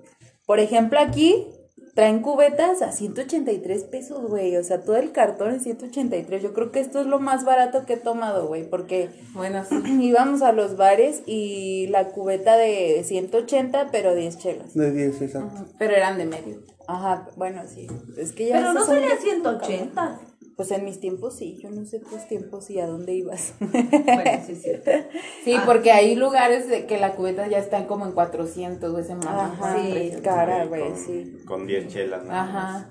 Por ejemplo, aquí traen cubetas a 183 pesos, güey. O sea, todo el cartón es 183. Yo creo que esto es lo más barato que he tomado, güey, porque Bueno, sí. [clears throat] íbamos a los bares y la cubeta de 180, pero 10 chelas. De 10, exacto. Pero eran de medio. Ajá, bueno, sí. Es que ya Pero no sería de- 180. Pues en mis tiempos sí, yo no sé tus tiempos y a dónde ibas. [laughs] Bueno, sí, es cierto. Sí, porque hay lugares de que la cubeta ya están como en 400, güey, se maman Ajá, con sí, cara, Sí, güey, sí. Con 10 chelas, nada más. Ajá.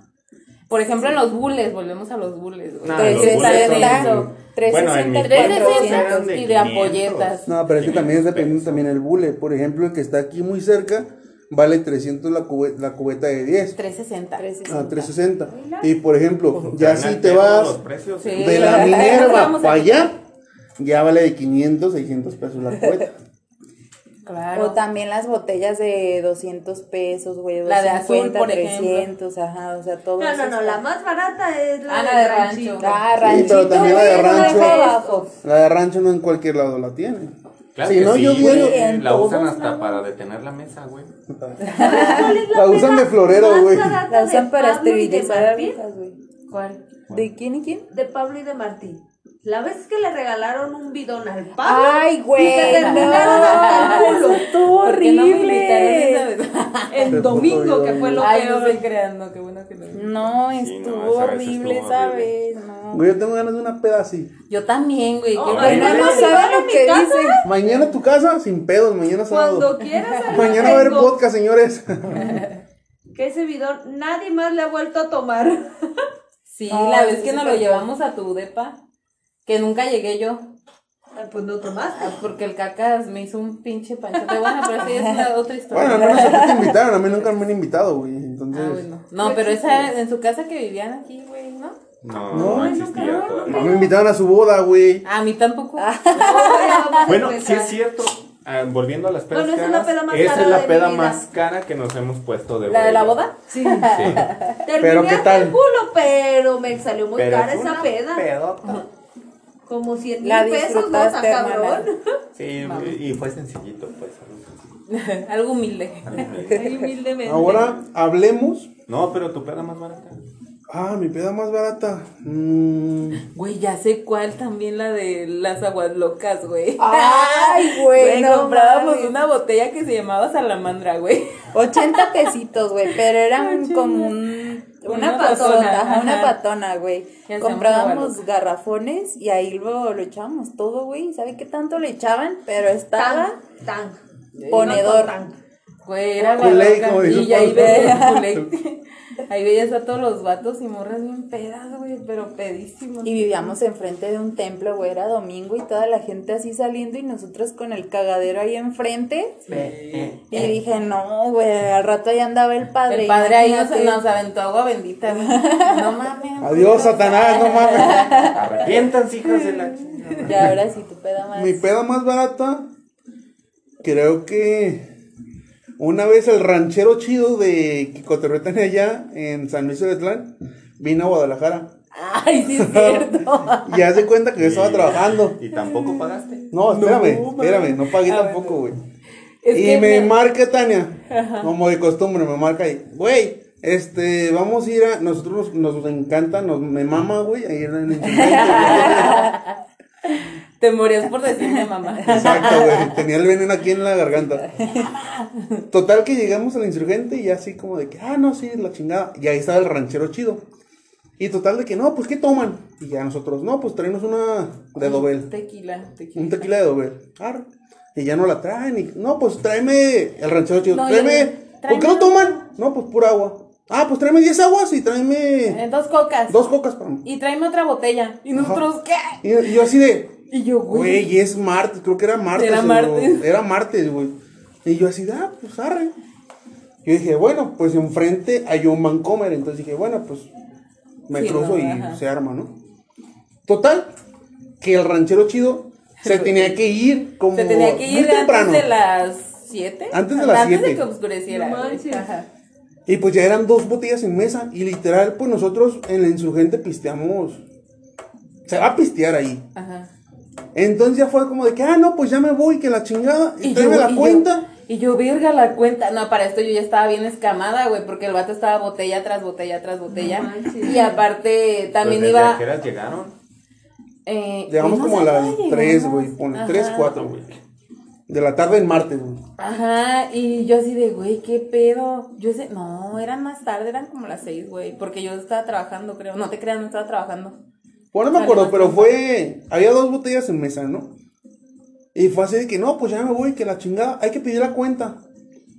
Por ejemplo, en los bules, volvemos a los bules, güey. Nah, Que los está bules de son- denso. Bueno, en mis 360, tiempos 400 eran de y de 500. ampolletas. No, pero es que también es 500 dependiendo también el bule. Por ejemplo, el que está aquí muy cerca vale 300 la, cube- la cubeta de 10. 360. Ah, 360. Y por ejemplo, ya Traen si te vas precios. Sí. de la Minerva para allá, ya vale de 500, 600 pesos la cubeta. Claro. O también las botellas de 200 pesos, güey, La de azul, 250, por 300, ajá, o sea, todo No, no, no, está- la más barata es la, Ah, la de rancho. ranchito. Ah, Sí, ranchito, pero también la de rancho. La de rancho no en cualquier lado la tiene. Claro Si que no, sí, yo güey, La usan hasta lados. para detener la mesa, güey. ¿Cuál es La usan de florero, güey. La usan para esterilizar agujas, güey. ¿Cuál? ¿De quién y quién? De Pablo y de Martín. La vez que le regalaron un bidón al Pablo. Ay, güey, y se terminaron no. hasta el culo. Estuvo ¿Por qué no horrible. [laughs] El domingo, que fue lo Ay, no peor. estoy creando, qué bueno que no. No, Sí, no, estuvo esa vez horrible, ¿sabes? No. Güey, yo tengo ganas de una peda así. Yo también, güey. Oh, qué. Pero no, no lo mi que casa, dice. Mañana a tu casa, sin pedos, mañana sábado. Cuando quieras. [laughs] Mañana va a haber podcast, señores. Que ese bidón nadie más le ha vuelto a tomar. [laughs] Sí, la vez sí que nos lo llevamos a tu depa, que nunca llegué yo. Ay, Pues no tomaste. Ah, Porque el cacas me hizo un pinche panchote. Bueno, pero ya es una [laughs] otra historia. Bueno, menos a ti te invitaron, a mí nunca me han invitado, güey. Entonces, Ah, bueno. No, pero esa en su casa que vivían aquí, güey, ¿no? No, No, no, existía todavía. no me invitaron a su boda, güey. A mí tampoco. [laughs] No, Bueno, sí es cierto. Ah, volviendo a las pedas Bueno, esa es la caras, peda más esa cara es la peda más cara que nos hemos puesto de ¿La de la boda? Sí. [laughs] Sí. Terminé Pero, ¿qué tal? el culo, pero me salió muy Pero cara esa una peda. pedota. Como 100 La mil pesos, ¿no? Está cabrón. [laughs] Sí, y fue sencillito, pues. algo sencillo. Algo humilde. Humildemente. Ahora hablemos. No, pero tu peda más barata. Ah, mi peda más barata. Mm, Güey, ya sé cuál también la de las aguas locas, güey. [laughs] Ay, güey, Güey, no comprábamos mames. una botella que se llamaba salamandra, güey. 80 [laughs] pesitos, güey, pero era un, como un, una, Una patona, patona, ajá, una patona, güey. Comprábamos garrafones y ahí lo, lo echábamos todo, güey. ¿Sabe qué tanto le echaban? Pero estaba Tan, tan. ponedor. No, tan. Güey, era la Culé, loca. Y ahí veías, [laughs] culé. ahí veías a todos los vatos y morras bien pedas, güey, pero pedísimos. Y vivíamos enfrente de un templo, güey, era domingo y toda la gente así saliendo y nosotros con el cagadero ahí enfrente. Y dije, no, güey, al rato ahí andaba el padre. El padre ahí nos aventó agua bendita, güey. [laughs] No mames. Adiós, Satanás, no mames. [laughs] Arrepiéntanse, hijas de la chingada. Y ahora sí, tu peda más. Mi peda más barata, creo que una vez el ranchero chido de que cotorretan allá en San Luis de Atlán vino a Guadalajara. Ay, sí es cierto. [laughs] Y haz de cuenta que yo estaba trabajando. ¿Y tampoco pagaste? No, espérame, No, espérame, no pagué tampoco, güey. Y me me- marca Tania, como de costumbre, me marca ahí, güey, este, vamos a ir a, nosotros nos, nos encanta, nos, me mama, güey, ahí en el. [laughs] [laughs] Te morías por decirme mamá. Exacto, güey, tenía el veneno aquí en la garganta. [laughs] Total que llegamos al insurgente y así como de que, ah, no, sí, la chingada. Y ahí estaba el ranchero chido. Y total de que, no, pues, ¿qué toman? Y ya nosotros, no, pues traemos una de Dobel. Tequila, tequila. Un tequila de Dobel. Arre. Y ya no la traen. Y, no, pues tráeme el ranchero chido. No, tráeme. ¿Por qué no toman? No, pues pura agua. Ah, pues tráeme 10 aguas y tráeme Eh, dos cocas. dos cocas para mí. Y tráeme otra botella. ¿Y nosotros qué? Y, y yo así de, Y yo, güey. güey, y es martes, creo que era martes. Era martes. Era martes, güey. Y yo así de, ah, pues arre. Yo dije, bueno, pues enfrente hay un Vancomer. Entonces dije, bueno, pues me Sí, cruzo no, y ajá. se arma, ¿no? Total, que el ranchero chido se [laughs] tenía que ir como Se tenía que muy ir temprano. antes de las 7. Antes de las Antes siete. de que oscureciera. No güey. manches. Ajá. Y pues ya eran dos botellas en mesa. Y literal, pues nosotros en la insurgente pisteamos. Se va a pistear ahí. Ajá. Entonces ya fue como de que, ah, no, pues ya me voy, que la chingada. Y, la y cuenta. y yo, verga, la cuenta. No, para esto yo ya estaba bien escamada, güey, porque el vato estaba botella tras botella tras botella. No y aparte también Pues, ¿desde iba. a qué llegaron? Eh, Llegamos pues, como a las cuándo 3, llegamos. güey. Pone Ajá. 3, 4, güey. De la tarde en martes, güey. Ajá, y yo así de, güey, ¿qué pedo? Yo sé, no, eran más tarde, eran como las 6, güey, porque yo estaba trabajando, creo. No te creas, no estaba trabajando. Pues no me acuerdo, pero fue. Había dos botellas en mesa, ¿no? Y fue así de que, no, pues ya me voy, que la chingada. Hay que pedir la cuenta.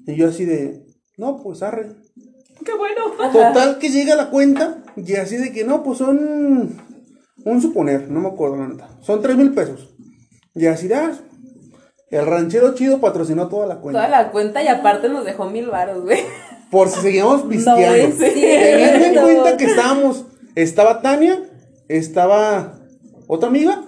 Y yo así de, no, pues arre. ¡Qué bueno! Total que llega la cuenta y así de que no, pues son un suponer, no me acuerdo la neta. Son tres mil pesos. Y así de, ah, el ranchero chido patrocinó toda la cuenta. Toda la cuenta y aparte nos dejó mil varos, güey. Por si seguíamos [laughs] pisteando. es Teniendo en cuenta que estábamos, estaba Tania, estaba otra amiga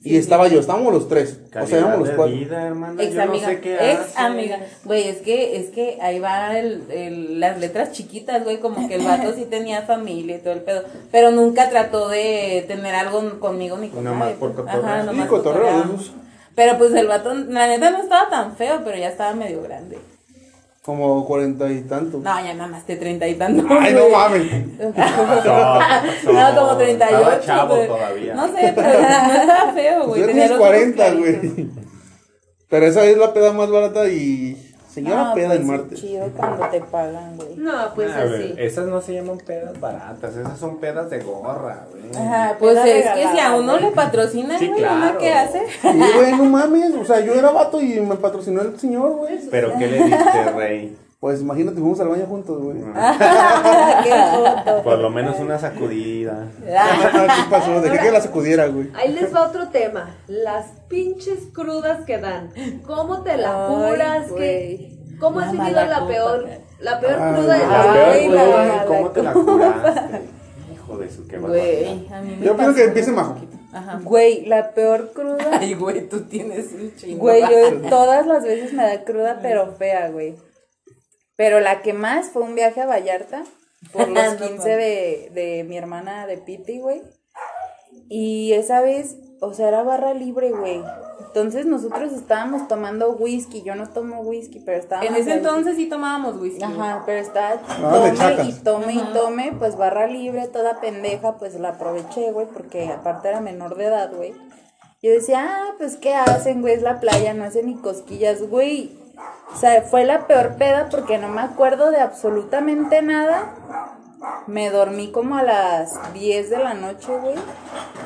y estaba yo, estábamos los tres. o sea, Calidad éramos los cuatro. vida, hermana. Ex Yo no amiga, sé qué ex hace. amiga. Güey, es que, es que ahí va el, el- las letras chiquitas, güey, como que el vato sí tenía familia y todo el pedo. Pero nunca trató de tener algo conmigo ni con Nomás por cotorreo. Ajá, Sí, cotorreo, esos. Pero pues el vato, la neta no estaba tan feo, pero ya estaba medio grande. Como cuarenta y tantos. No, ya nada más de treinta y tantos. Ay, no mames. [laughs] No, como 38. Estaba chavo güey. todavía. No sé, pero no estaba feo, güey. Tú tenía tienes los ojos 40, claritos. güey. Pero esa es la peda más barata y. Señora No, peda pues, en martes. Chido cuando te pagan, güey. No, pues ver, así. esas no se llaman pedas baratas, esas son pedas de gorra, güey. Ajá, Pues es que regalada, si a uno güey. le patrocinan, Sí, güey, claro. qué hace. Sí, güey, no mames. O sea, yo era vato y me patrocinó el señor, güey. Pero ¿qué le diste, rey? Pues imagínate, fuimos al baño juntos, güey. [laughs] Qué foto. Por lo menos una sacudida. ¿Qué pasó? Dejé que la sacudiera, güey. Ahí les va otro tema. Las pinches crudas que dan. ¿Cómo te la curas? güey. ¿Qué- ¿Cómo has vivido la peor, la peor Ay, cruda de la vida? ¿cómo te la curaste? Hijo de su qué barbaridad. Yo pasó que empiece Majo. poquito. Ajá. Güey, la peor cruda. Ay, güey, tú tienes un chingo. Güey, yo [laughs] todas las veces me da cruda, pero fea, güey. Pero la que más fue un viaje a Vallarta por los [laughs] No 15 de, de mi hermana de Piti, güey. Y esa vez, o sea, era barra libre, güey. Entonces nosotros estábamos tomando whisky. Yo no tomo whisky, pero estábamos. En ese ahí. entonces sí tomábamos whisky. Ajá, pero estaba de tome y tome y tome, pues barra libre, toda pendeja, pues la aproveché, güey, porque aparte era menor de edad, güey. Yo decía, ah, pues qué hacen, güey, es la playa, no hacen ni cosquillas, güey. O sea, fue la peor peda porque no me acuerdo de absolutamente nada. Me dormí como a las 10 de la noche, güey.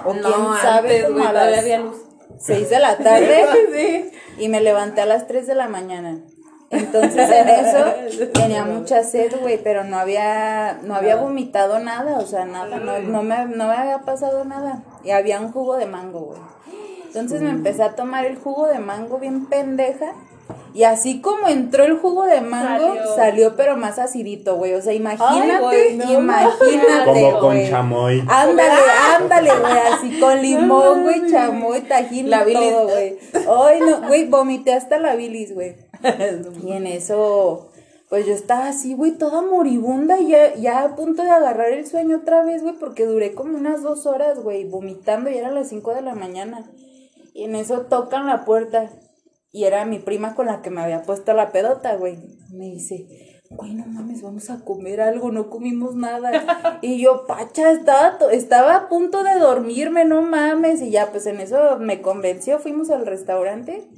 O No, quién sabe, antes, como güey, a las había luz. 6 de la tarde. [laughs] sí. Y me levanté a las 3 de la mañana. Entonces en eso [laughs] tenía mucha sed, güey, pero no había, no había vomitado nada, o sea, nada, no, no me, no me había pasado nada. Y había un jugo de mango, güey. Entonces me empecé a tomar el jugo de mango bien pendeja. Y así como entró el jugo de mango, salió, Salió. pero más acidito, güey. O sea, imagínate, güey, no imagínate, Como con güey. chamoy. Ándale, ándale, güey, así con [laughs] limón, güey, chamoy, tajín, La la bilis. todo, güey. Ay, no, güey, vomité hasta la bilis, güey. [laughs] Y en eso, pues yo estaba así, güey, toda moribunda y ya, ya a punto de agarrar el sueño otra vez, güey, porque duré como unas dos horas, güey, vomitando y eran las cinco de la mañana. Y en eso tocan la puerta y era mi prima con la que me había puesto la pedota, güey. Me dice, güey, no mames, vamos a comer algo, no comimos nada. [laughs] Y yo, pacha, estaba, estaba a punto de dormirme, no mames. Y ya, pues en eso me convenció, fuimos al restaurante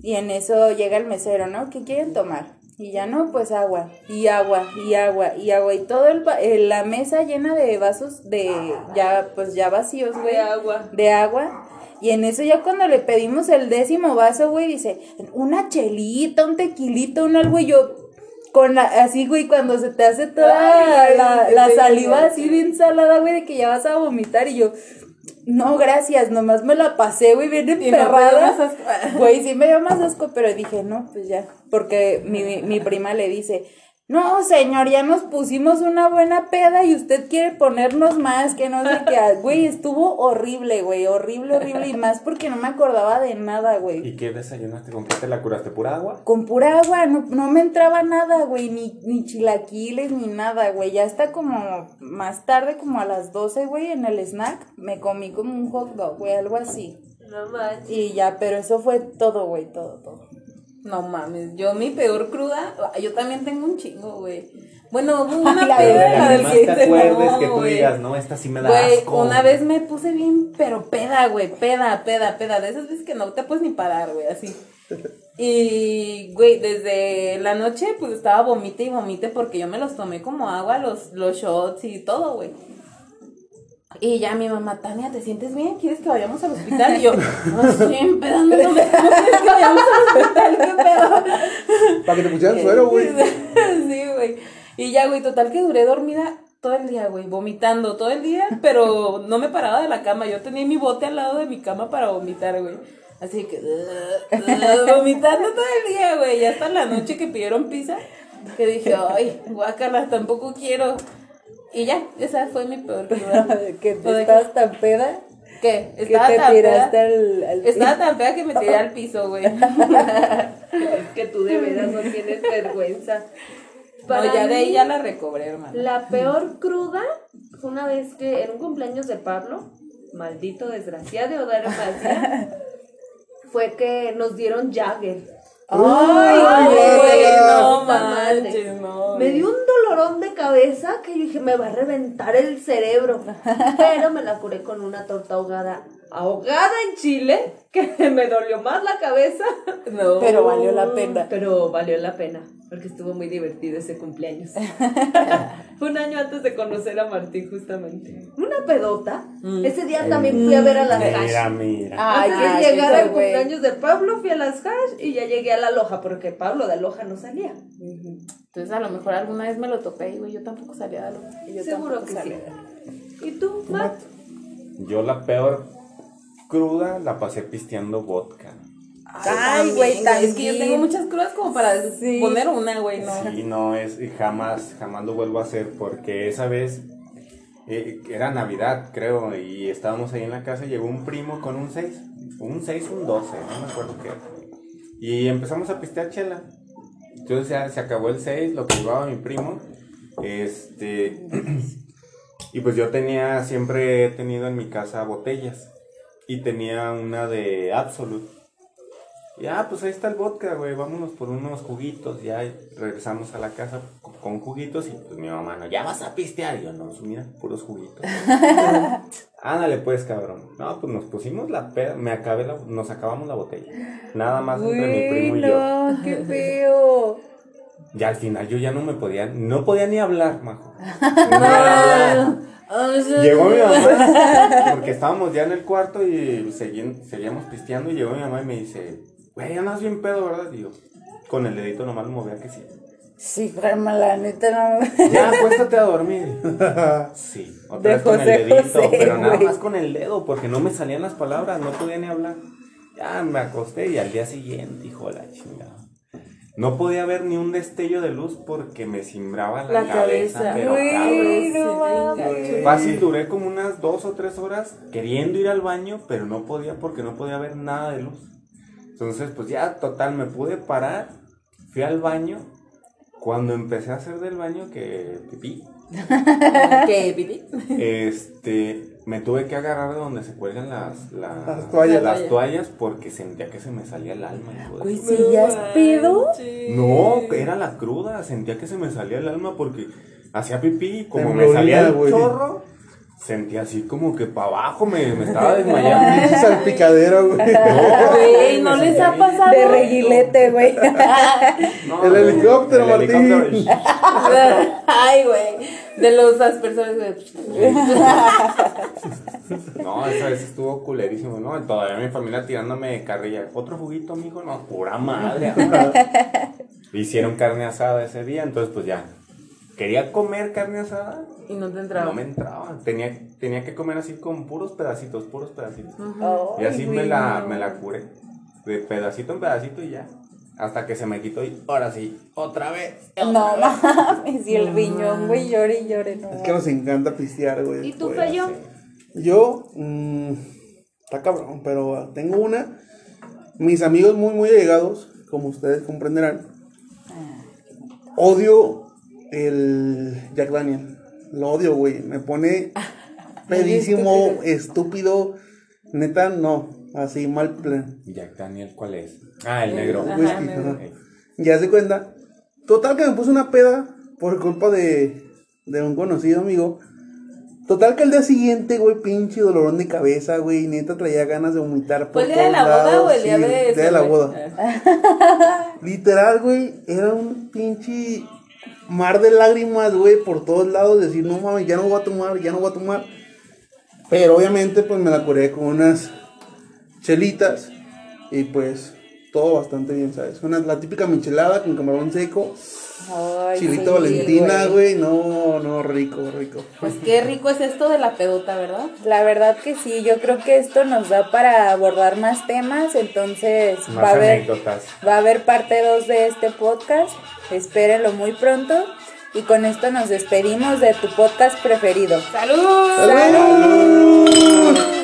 y en eso llega el mesero, ¿no? ¿Qué quieren tomar? Y ya no, pues agua, y agua, y agua, y agua, y todo el, eh, la mesa llena de vasos de ya, pues ya vacíos, güey. De agua. De agua. Y en eso ya cuando le pedimos el décimo vaso, güey, dice, una chelita, un tequilito, un algo, y yo, con la, así, güey, cuando se te hace toda Ay, la, saliva así sí. bien salada, güey, de que ya vas a vomitar, y yo, no, gracias, nomás me la pasé, güey, bien no emperrada. Güey, sí me dio más asco, pero dije, no, pues ya. Porque mi, mi prima le dice, no, señor, ya nos pusimos una buena peda y usted quiere ponernos más, que no sé qué. [laughs] Güey, estuvo horrible, güey, horrible, horrible. Y más porque no me acordaba de nada, güey. ¿Y qué desayunaste? ¿Con qué te la curaste? ¿Pura agua? Con pura agua, no, no me entraba nada, güey, ni, ni chilaquiles, ni nada, güey. Ya está como más tarde, como a las 12, güey, en el snack, me comí como un hot dog, güey, algo así. No manches. Y ya, pero eso fue todo, güey, todo, todo. No mames, yo mi peor cruda, yo también tengo un chingo, güey. Bueno, hubo una [laughs] La verdad, la del que te acuerdes no, que tú digas, no, esta sí me da Güey, una vez me puse bien, pero peda, güey, peda, peda, peda. De esas veces que no te puedes ni parar, güey, así. [laughs] Y, güey, desde la noche, pues estaba vomite y vomite porque yo me los tomé como agua, los, los shots y todo, güey. Y ya mi mamá, Tania, ¿te sientes bien? ¿Quieres que vayamos al hospital? Y yo, no estoy empedando, no me- ¿cómo quieres que vayamos al hospital? ¿Qué pedo? Para que te pusieran suero, güey. [laughs] sí, güey. Y ya, güey, total que duré dormida todo el día, güey, vomitando todo el día, pero no me paraba de la cama. Yo tenía mi bote al lado de mi cama para vomitar, güey. Así que, uh, uh, vomitando todo el día, güey. Y hasta la noche que pidieron pizza, que dije, ay, guácala, tampoco quiero. Y ya, esa fue mi peor [laughs] cruda. que ¿O te de estabas tan peda ¿Qué? que Estaba te tan tiraste al, al Estaba tan fea que me tiré al piso, güey. [laughs] Es que tú de veras no tienes vergüenza. No, ya de ahí ya la recobré, hermano. La peor cruda fue una vez que en un cumpleaños de Pablo, maldito desgraciado, dar [laughs] fue que nos dieron Jagger. Ay, güey, no manches, no. Me dio un dolorón de cabeza que yo dije, me va a reventar el cerebro. [laughs] Pero me la curé con una torta ahogada. Ahogada en Chile, que [laughs] me dolió más la cabeza. No. Pero valió la pena. Pero valió la pena, porque estuvo muy divertido ese cumpleaños. [laughs] Fue un año antes de conocer a Martín, justamente. Una pedota. Ese día también fui a ver a las Mira, hash. mira. Ay, Antes ay, de llegar al cumpleaños de Pablo, fui a las hash y ya llegué a la loja, porque Pablo de loja no salía. Entonces a lo mejor alguna vez me lo topé y güey, yo tampoco salía de lo. y yo Seguro que sí. salía. ¿Y tú, Matt? Yo la peor cruda la pasé pisteando vodka. Ay, güey, Es que yo tengo muchas crudas como para Sí. poner una, güey, no. Sí, no, es, y jamás, jamás lo vuelvo a hacer porque esa vez eh, era Navidad, creo, y estábamos ahí en la casa y llegó un primo con un 6, un 6, un 12, no me acuerdo qué era. Y empezamos a pistear chela. Entonces ya se acabó el 6, lo que llevaba mi primo. Este. [clears throat] y pues yo tenía, siempre he tenido en mi casa botellas. Y tenía una de Absolute. Ya, pues ahí está el vodka, güey. Vámonos por unos juguitos. Ya regresamos a la casa con, con juguitos. Y pues mi mamá, no, ya vas a pistear. Y yo, no, pues mira, puros juguitos. [laughs] Ándale, pues, cabrón. No, pues nos pusimos la peda. Me acabé la, nos acabamos la botella. Nada más entre mi primo y yo. no, qué feo. Y al final yo ya no me podía, no podía ni hablar, majo. [laughs] Hablar. Llegó mi mamá, [laughs] porque estábamos ya en el cuarto y seguían- seguíamos pisteando y llegó mi mamá y me dice, güey, andas bien pedo, ¿verdad? Y yo, con el dedito nomás lo movía que sí. Sí, Karma, la neta no. Ya, acuéstate a dormir. [laughs] Sí, otra De vez con José el dedito, José, pero nada más con el dedo, porque no me salían las palabras, no podía ni hablar. Ya me acosté y al día siguiente, hijo de la chingada. No podía ver ni un destello de luz porque me cimbraba la, La cabeza, cabeza. pero Uy, cabrón. no. Fácil, duré como unas dos o tres horas queriendo ir al baño, pero no podía porque no podía ver nada de luz. Entonces, pues ya, total, me pude parar, fui al baño. Cuando empecé a hacer del baño, que pipí, [laughs] ¿Qué, pipí? este, me tuve que agarrar de donde se cuelgan las, las, Las toallas. las toallas porque sentía que se me salía el alma. Güey, si ya es pedo. No, era la cruda, sentía que se me salía el alma porque hacía pipí y como me salía el chorro, sentía así como que para abajo me, me estaba desmayando. [laughs] Pinche salpicadero, güey. Güey, ¿no les ha pasado? De reguilete, güey. No, El no, helicóptero, el Martín. helicóptero. [laughs] Ay, güey. De los aspersores, güey. [laughs] No, esa vez estuvo culerísimo, ¿no? Todavía mi familia tirándome carrilla. ¿Otro juguito, mijo? No, pura madre. Hicieron carne asada ese día, entonces pues ya. Quería comer carne asada, Y no te entraba. no me entraba. Tenía, tenía que comer así con puros pedacitos, puros pedacitos. Y Ay, así me la, me la curé. De pedacito en pedacito y ya. Hasta que se me quitó y ahora sí, otra vez. No mames, y el riñón, güey, llore y llore, no. Es que nos encanta pistear, güey. ¿Y tú, después. Feyo? Yo, mm, está cabrón, pero tengo una. Mis amigos muy, muy allegados, como ustedes comprenderán, odio el Jack Daniel. Lo odio, güey. Me pone [laughs] pedísimo, estúpido. Neta, no. Así, mal plan. Jack Daniel, ¿cuál es? Ah, el negro. Ajá, Whisky, negro. ajá. Ya se cuenta. Total que me puse una peda por culpa de, de un conocido amigo. Total que al día siguiente, güey, pinche dolorón de cabeza, güey. Neta traía ganas de vomitar por ¿Fue el día de todos la boda lados, o el día sí, de el día de la boda. [laughs] Literal, güey, era un pinche mar de lágrimas, güey, por todos lados. Decir, no mames, ya no voy a tomar, ya no voy a tomar. Pero obviamente, pues me la curé con unas chelitas. Y pues, todo bastante bien, ¿sabes? Una, la típica michelada con camarón seco. Ay, Chilito sí, Valentina, güey. No, no, rico, rico. Pues qué rico es esto de la pedota, ¿verdad? La verdad que sí, yo creo que esto nos da para abordar más temas, entonces Más va a haber va a haber parte 2 de este podcast. Espérenlo muy pronto y con esto nos despedimos de tu podcast preferido. ¡Salud! ¡Salud!